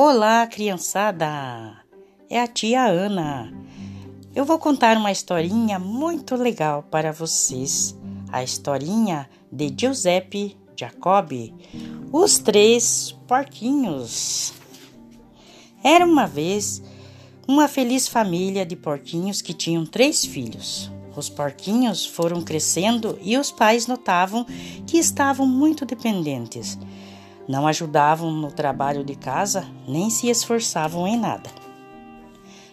Olá, criançada! É a tia Ana. Eu vou contar uma historinha muito legal para vocês. A historinha de Giuseppe Jacobi, os três porquinhos. Era uma vez uma feliz família de porquinhos que tinham três filhos. Os porquinhos foram crescendo e os pais notavam que estavam muito dependentes não ajudavam no trabalho de casa nem se esforçavam em nada.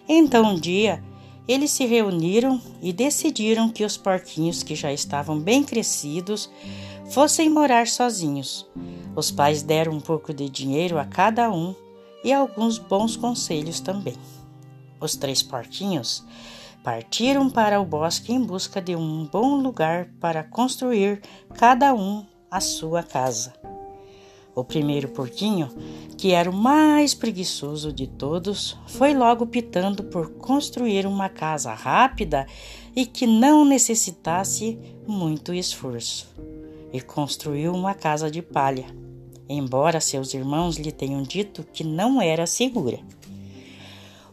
Então um dia eles se reuniram e decidiram que os porquinhos que já estavam bem crescidos fossem morar sozinhos. Os pais deram um pouco de dinheiro a cada um e alguns bons conselhos também. Os três porquinhos partiram para o bosque em busca de um bom lugar para construir cada um a sua casa. O primeiro porquinho, que era o mais preguiçoso de todos, foi logo pitando por construir uma casa rápida e que não necessitasse muito esforço. E construiu uma casa de palha, embora seus irmãos lhe tenham dito que não era segura.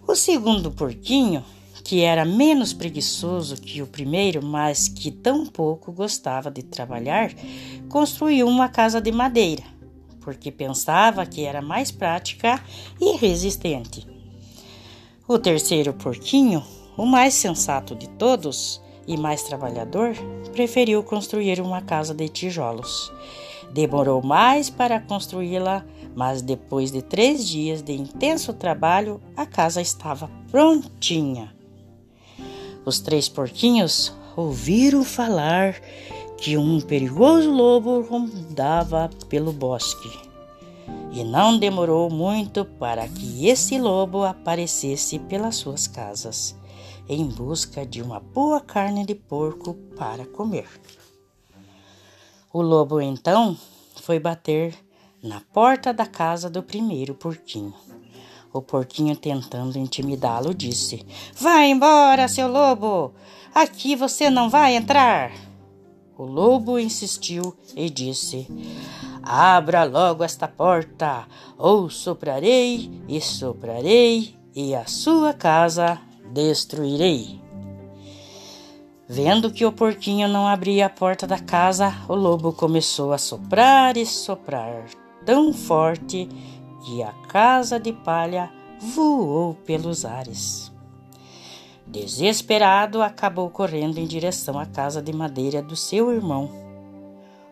O segundo porquinho, que era menos preguiçoso que o primeiro, mas que tão pouco gostava de trabalhar, construiu uma casa de madeira porque pensava que era mais prática e resistente. O terceiro porquinho, o mais sensato de todos e mais trabalhador, preferiu construir uma casa de tijolos. Demorou mais para construí-la, mas depois de três dias de intenso trabalho, a casa estava prontinha. Os três porquinhos ouviram falar que um perigoso lobo rondava pelo bosque. E não demorou muito para que esse lobo aparecesse pelas suas casas, em busca de uma boa carne de porco para comer. O lobo então foi bater na porta da casa do primeiro porquinho. O porquinho, tentando intimidá-lo, disse: Vai embora, seu lobo! Aqui você não vai entrar! O lobo insistiu e disse: Abra logo esta porta, ou soprarei e soprarei, e a sua casa destruirei. Vendo que o porquinho não abria a porta da casa, o lobo começou a soprar e soprar tão forte que a casa de palha voou pelos ares. Desesperado, acabou correndo em direção à casa de madeira do seu irmão.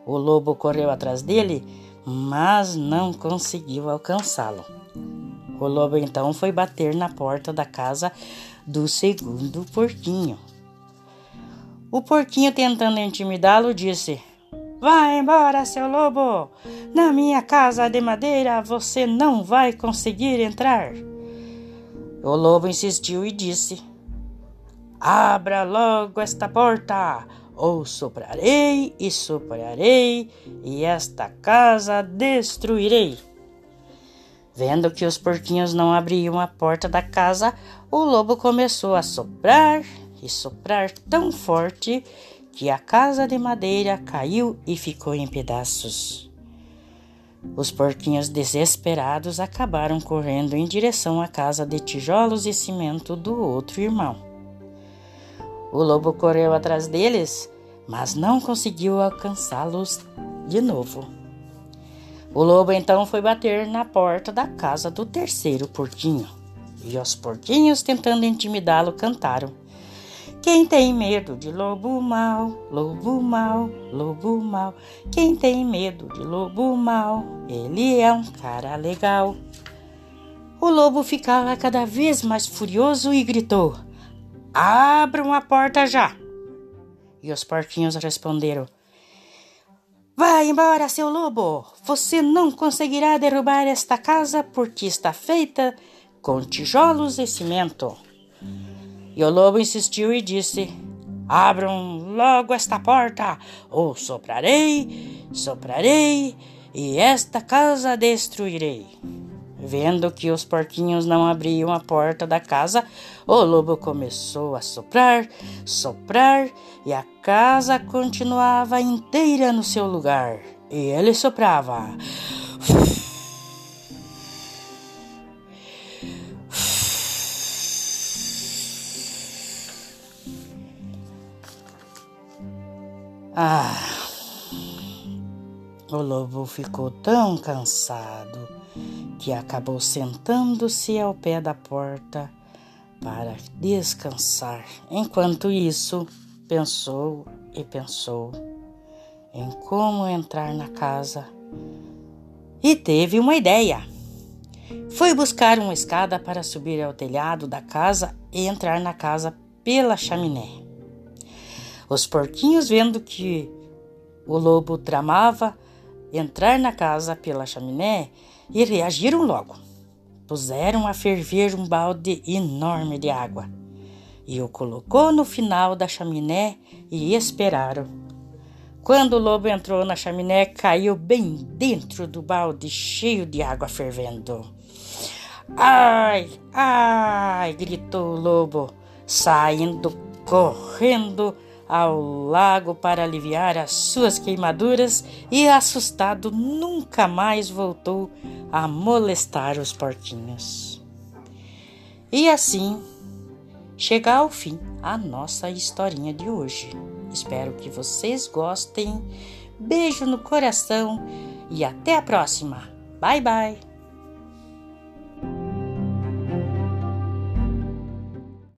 O lobo correu atrás dele, mas não conseguiu alcançá-lo. O lobo então foi bater na porta da casa do segundo porquinho. O porquinho, tentando intimidá-lo, disse: Vá embora, seu lobo! Na minha casa de madeira você não vai conseguir entrar. O lobo insistiu e disse: Abra logo esta porta, ou soprarei e soprarei, e esta casa destruirei. Vendo que os porquinhos não abriam a porta da casa, o lobo começou a soprar e soprar tão forte que a casa de madeira caiu e ficou em pedaços. Os porquinhos desesperados acabaram correndo em direção à casa de tijolos e cimento do outro irmão. O lobo correu atrás deles, mas não conseguiu alcançá-los de novo. O lobo então foi bater na porta da casa do terceiro porquinho. E os porquinhos, tentando intimidá-lo, cantaram: Quem tem medo de lobo mau, lobo mau, lobo mau. Quem tem medo de lobo mau, ele é um cara legal. O lobo ficava cada vez mais furioso e gritou: Abram a porta já! E os porquinhos responderam: Vai embora, seu lobo! Você não conseguirá derrubar esta casa porque está feita com tijolos e cimento. E o lobo insistiu e disse: Abram logo esta porta, ou soprarei, soprarei, e esta casa destruirei. Vendo que os porquinhos não abriam a porta da casa, o lobo começou a soprar, soprar, e a casa continuava inteira no seu lugar. E ele soprava. Ah! O lobo ficou tão cansado que acabou sentando-se ao pé da porta para descansar. Enquanto isso, pensou e pensou em como entrar na casa e teve uma ideia. Foi buscar uma escada para subir ao telhado da casa e entrar na casa pela chaminé. Os porquinhos, vendo que o lobo tramava entrar na casa pela chaminé, e reagiram logo. Puseram a ferver um balde enorme de água e o colocou no final da chaminé e esperaram. Quando o lobo entrou na chaminé, caiu bem dentro do balde cheio de água fervendo. Ai, ai! gritou o lobo, saindo correndo ao lago para aliviar as suas queimaduras e, assustado, nunca mais voltou a molestar os porquinhos. E assim chega ao fim a nossa historinha de hoje. Espero que vocês gostem. Beijo no coração e até a próxima. Bye bye.